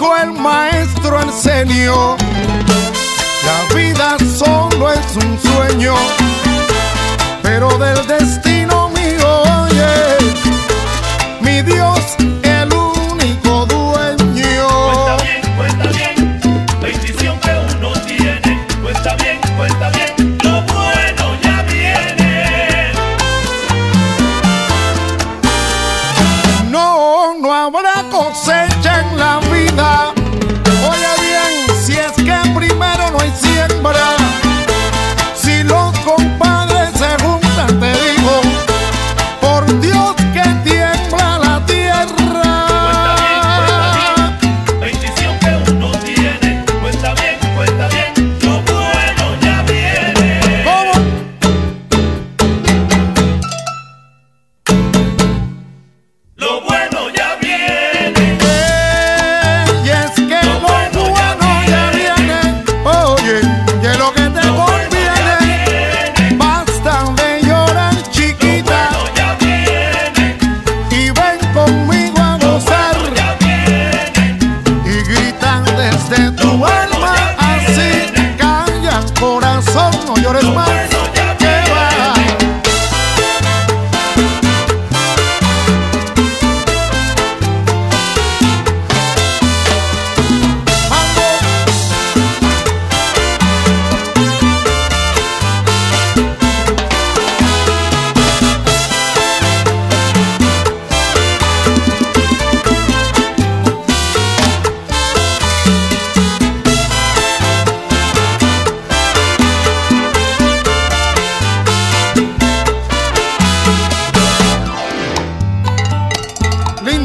el maestro Arsenio. La vida solo es un sueño, pero del destino mío, oye, mi Dios.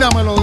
una melodía.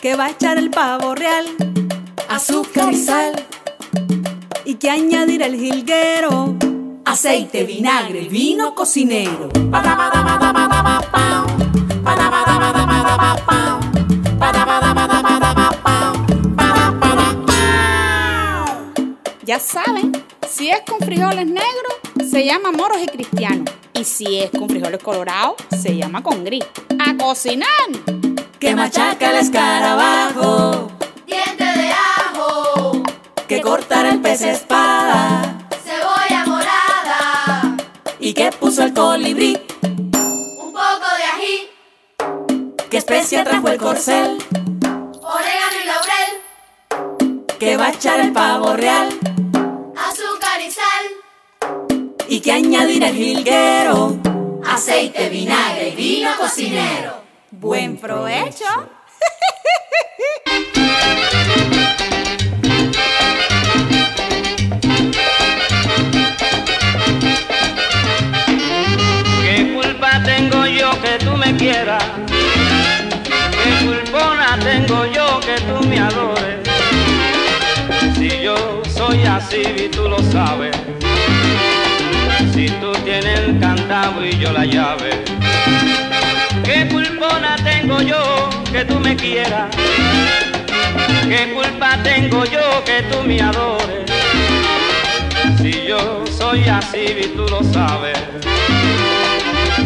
que va a echar el pavo real, azúcar y sal, y que añadir el jilguero aceite, vinagre, vino cocinero. Ya saben, si es con frijoles negros, se llama moros y cristianos. Y si es con frijoles colorados, se llama con gris. ¡A cocinar! Que machaca el escarabajo. Diente de ajo. Que cortar el pez espada. Cebolla morada. Y que puso el colibrí. Un poco de ají. Que especia trajo el corcel. Orégano y laurel. Que va a echar el pavo real. Azúcar y sal. Y que añadir el jilguero. Aceite, vinagre y vino cocinero. ¡Buen provecho! ¿Qué culpa tengo yo que tú me quieras? ¿Qué culpona tengo yo que tú me adores? Si yo soy así y tú lo sabes. Si tú tienes el candado y yo la llave. Que tú me quieras? ¿Qué culpa tengo yo que tú me adores? Si yo soy así y tú lo sabes.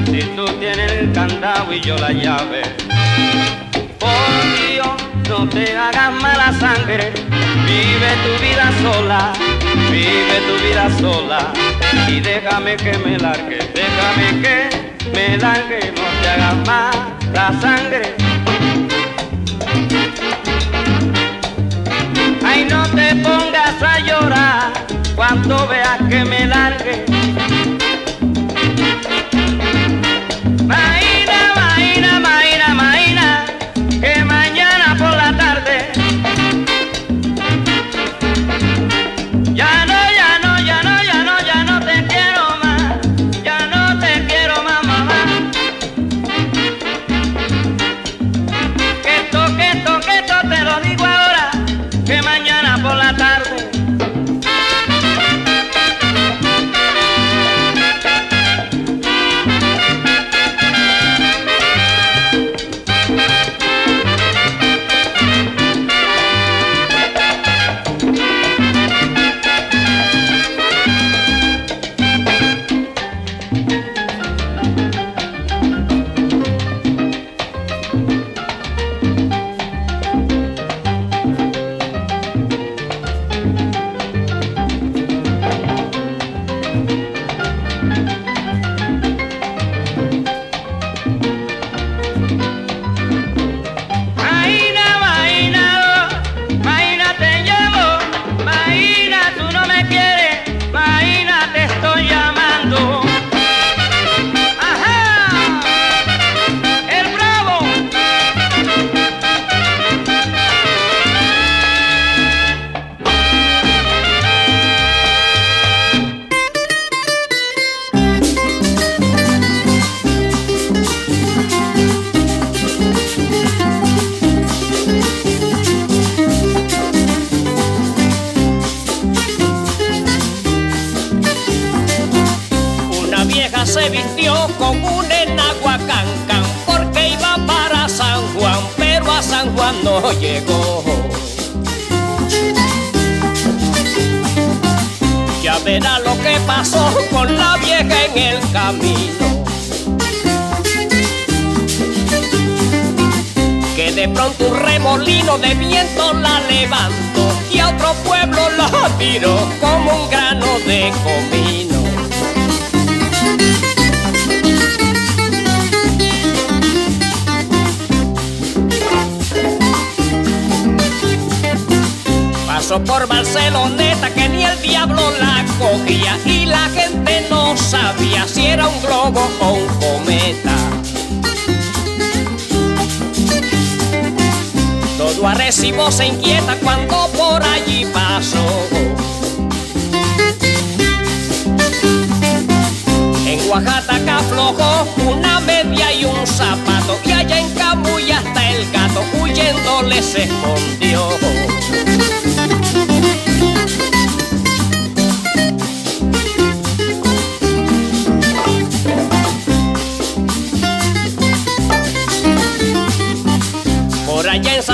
Si tú tienes el candado y yo la llave. Por Dios, no te hagas mala sangre. Vive tu vida sola, vive tu vida sola. Y déjame que me largue, déjame que me largue. No te hagas mala sangre. Ay, no te pongas a llorar cuando veas que me largue.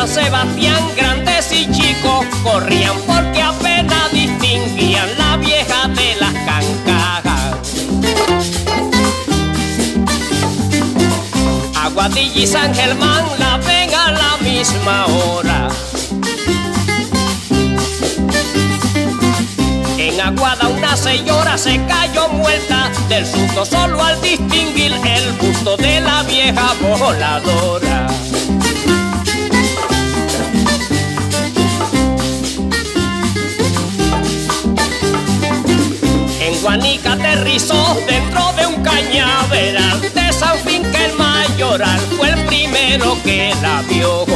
Sebastián, grandes y chicos corrían porque apenas distinguían la vieja de las cancajas. Aguadilla y San Germán la ven a la misma hora. En Aguada una señora se cayó muerta del susto solo al distinguir el busto de la vieja voladora. En Guanica aterrizó dentro de un cañaveral de San Finca el Mayoral fue el primero que la vio.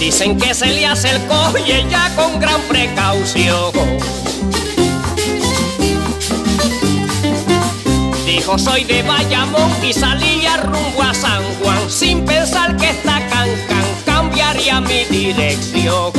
Dicen que se le acercó y ella con gran precaución. Dijo soy de Bayamón y salía rumbo a San Juan sin pensar que esta cancan cambiaría mi dirección.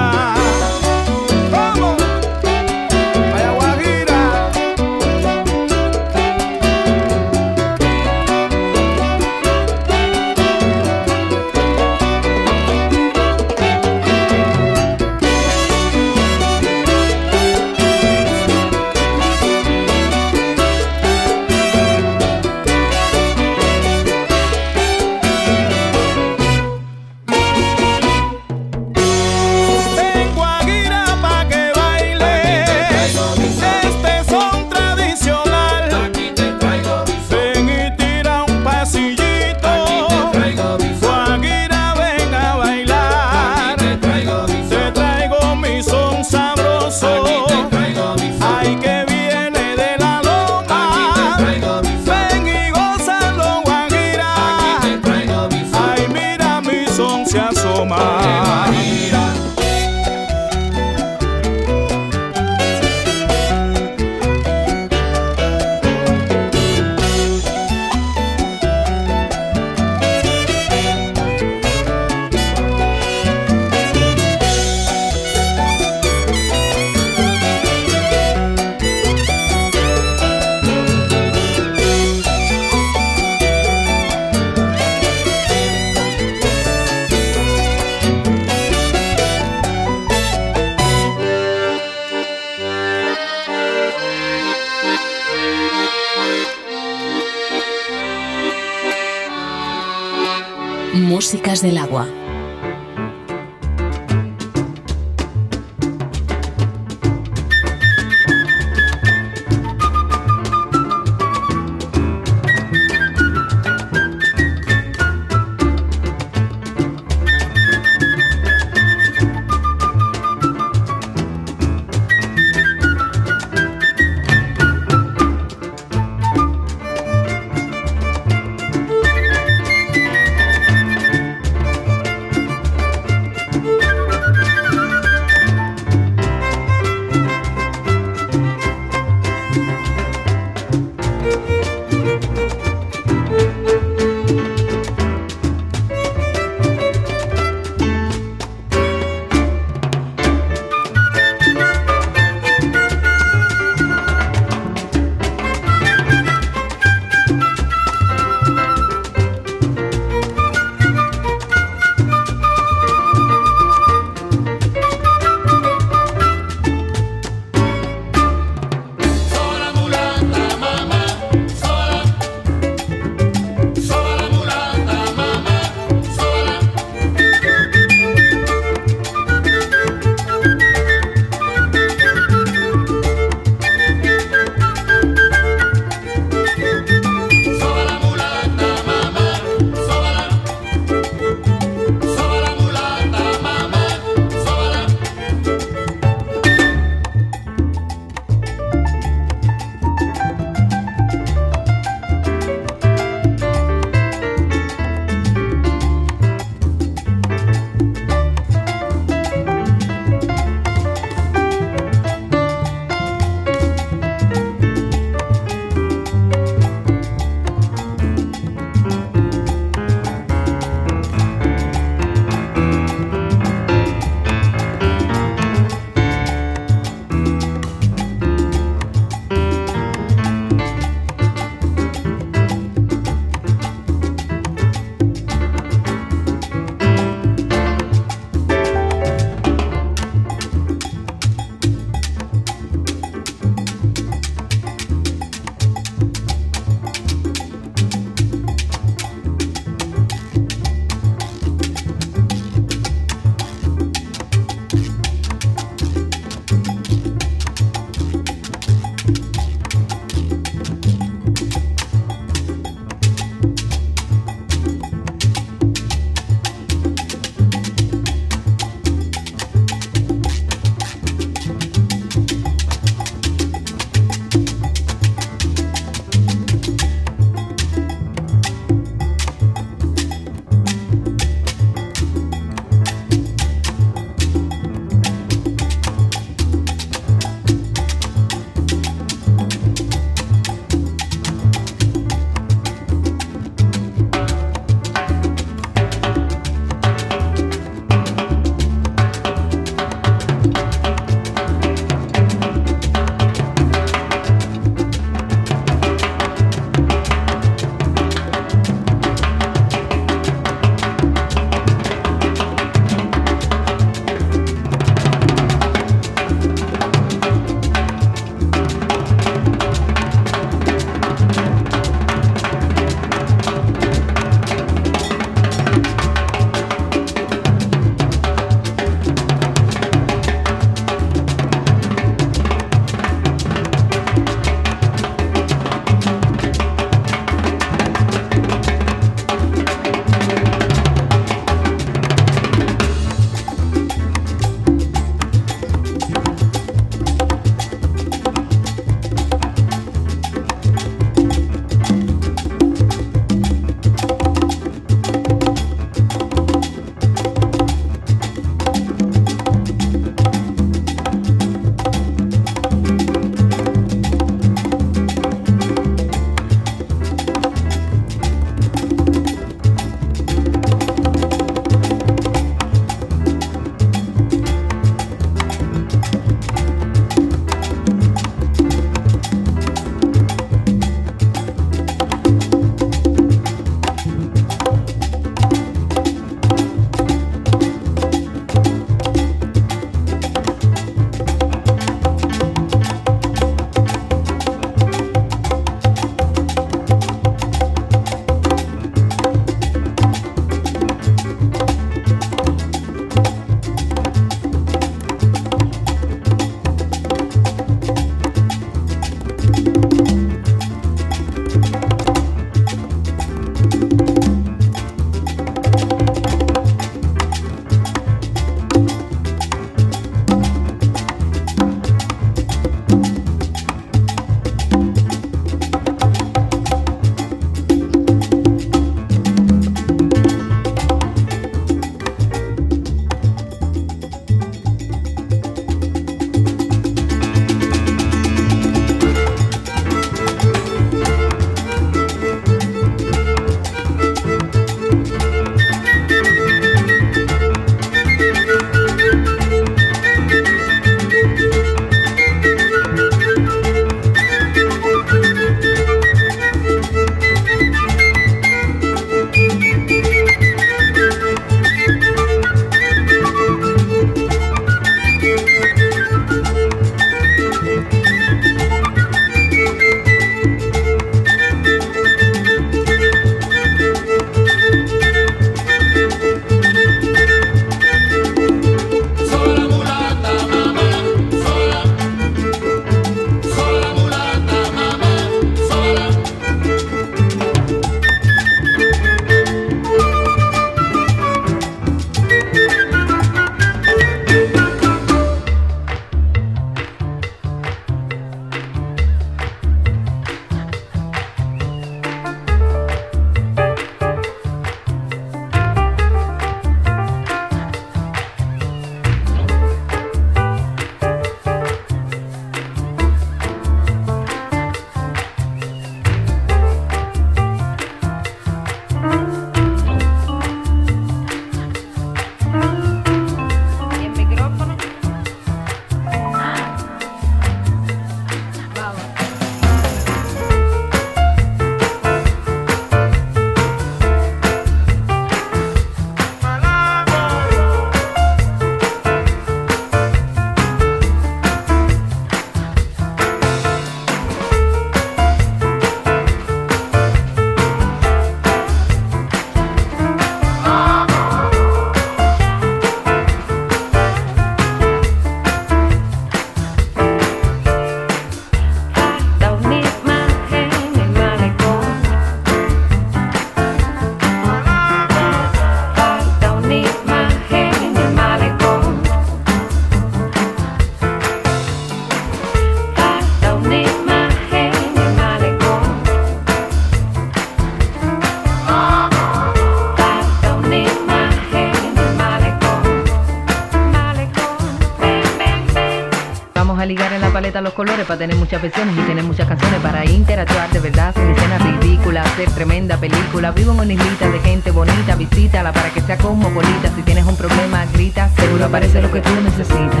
Versiones y tener muchas canciones para interactuar de verdad sin escenas ridículas, hacer tremenda película. Vivo en una islita de gente bonita, visítala para que sea cosmopolita. Si tienes un problema, grita, seguro aparece lo que tú necesitas.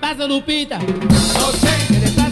Passa Lupita. Não.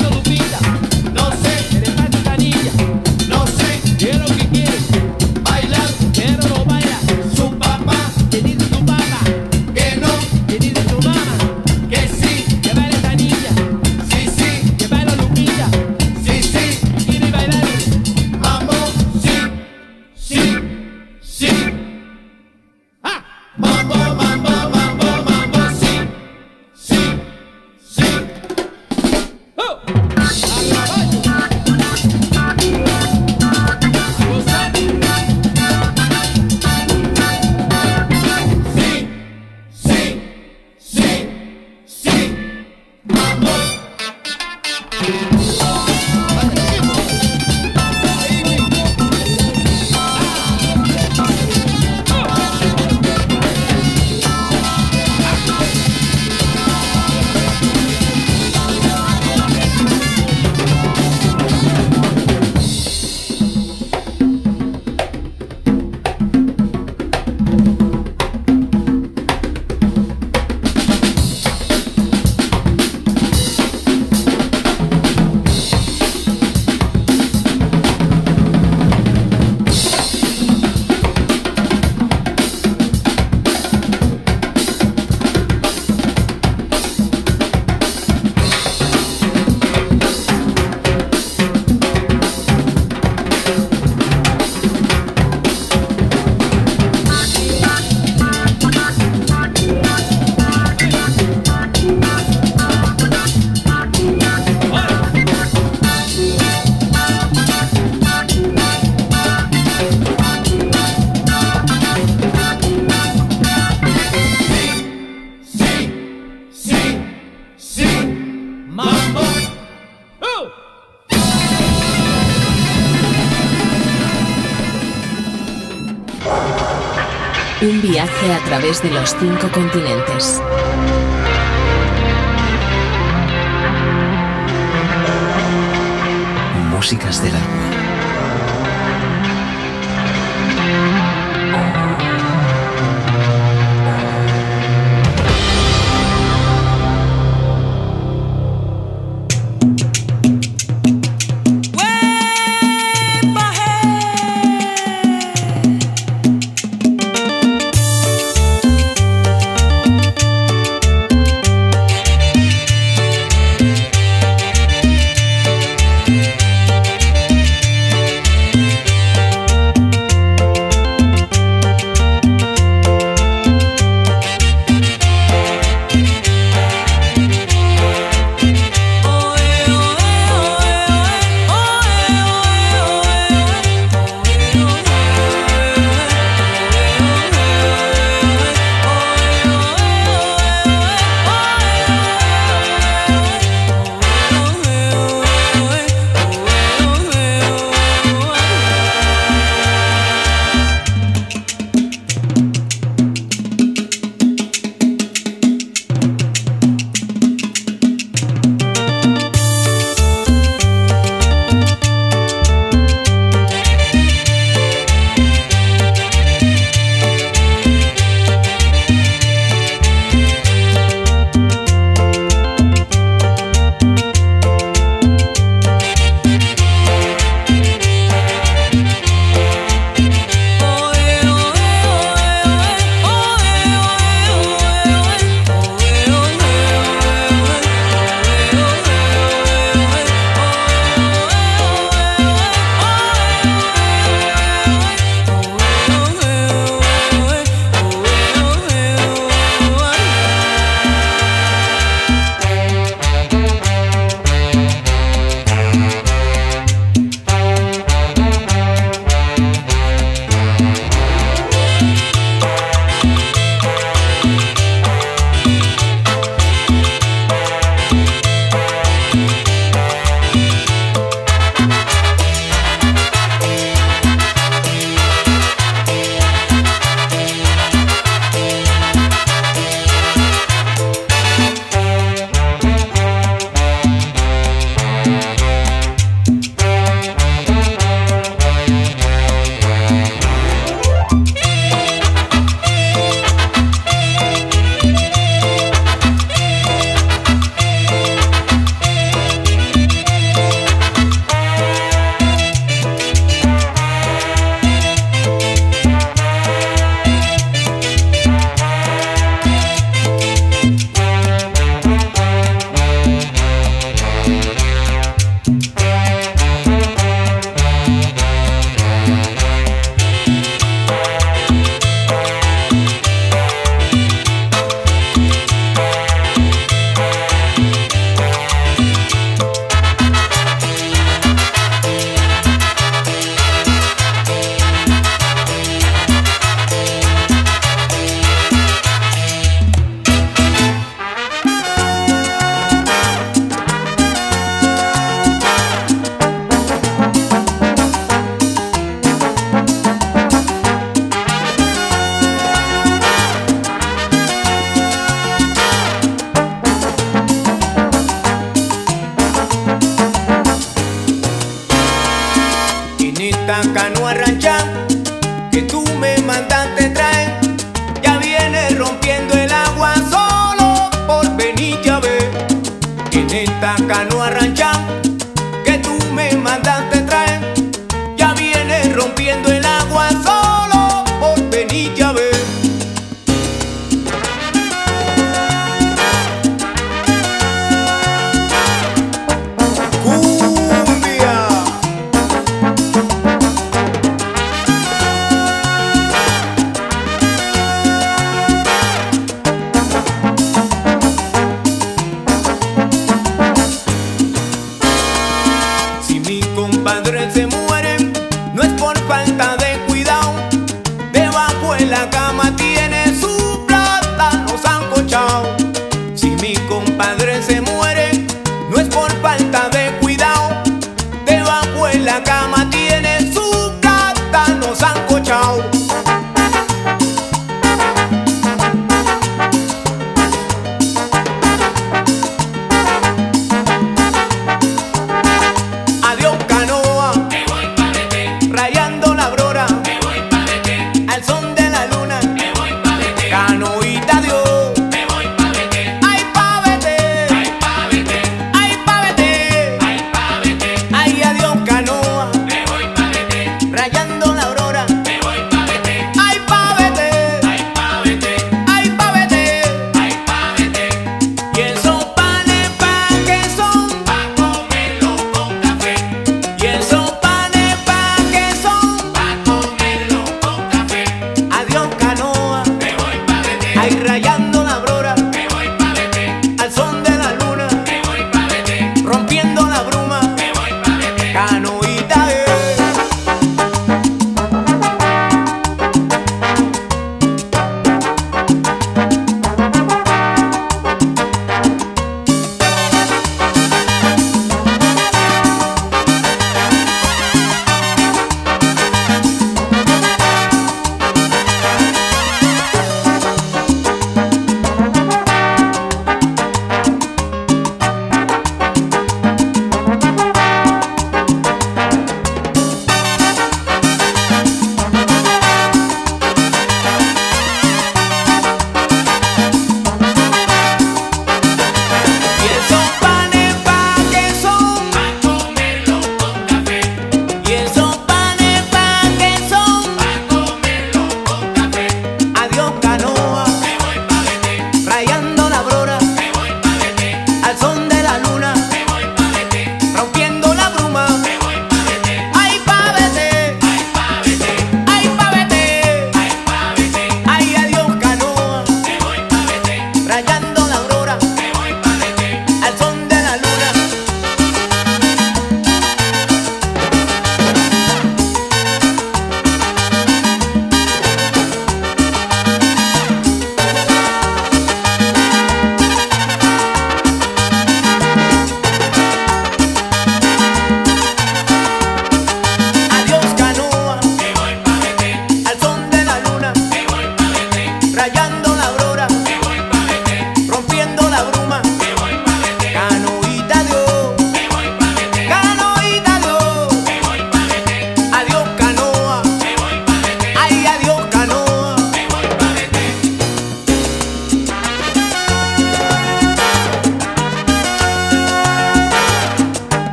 través de los cinco continentes. Músicas del alma.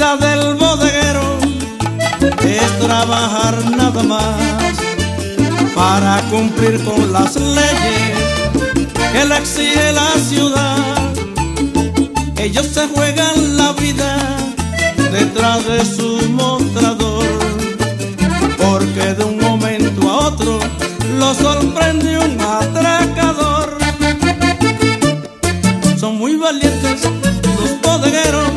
Vida del bodeguero es trabajar nada más para cumplir con las leyes que le exige la ciudad. Ellos se juegan la vida detrás de su mostrador, porque de un momento a otro lo sorprende un atracador. Son muy valientes los bodegueros,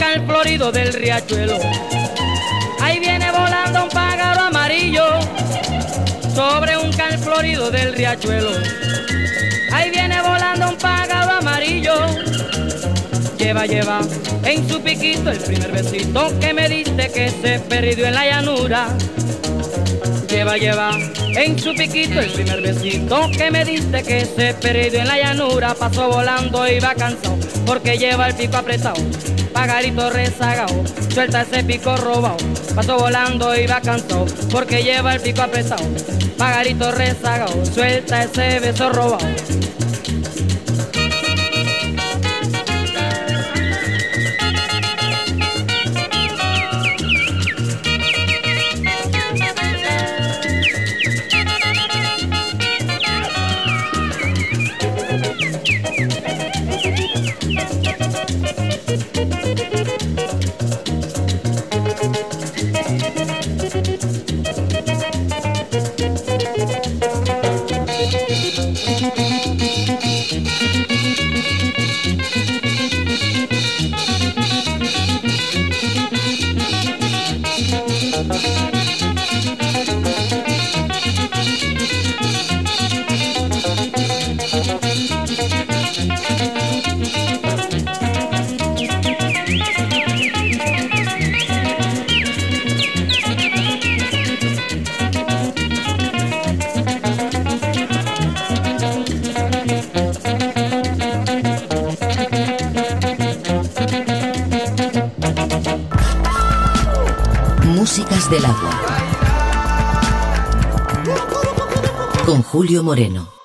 cal florido del riachuelo. Ahí viene volando un pájaro amarillo, sobre un cal florido del riachuelo. Ahí viene volando un pájaro amarillo. Lleva, lleva en su piquito el primer besito que me diste que se perdió en la llanura. Lleva, lleva en su piquito el primer besito que me diste que se perdió en la llanura. Pasó volando, iba cansado porque lleva el pico apretado. Pagarito rezagado, suelta ese pico robado. Pasó volando, iba cansado porque lleva el pico apretado. Pagarito rezagado, suelta ese beso robado. Moreno.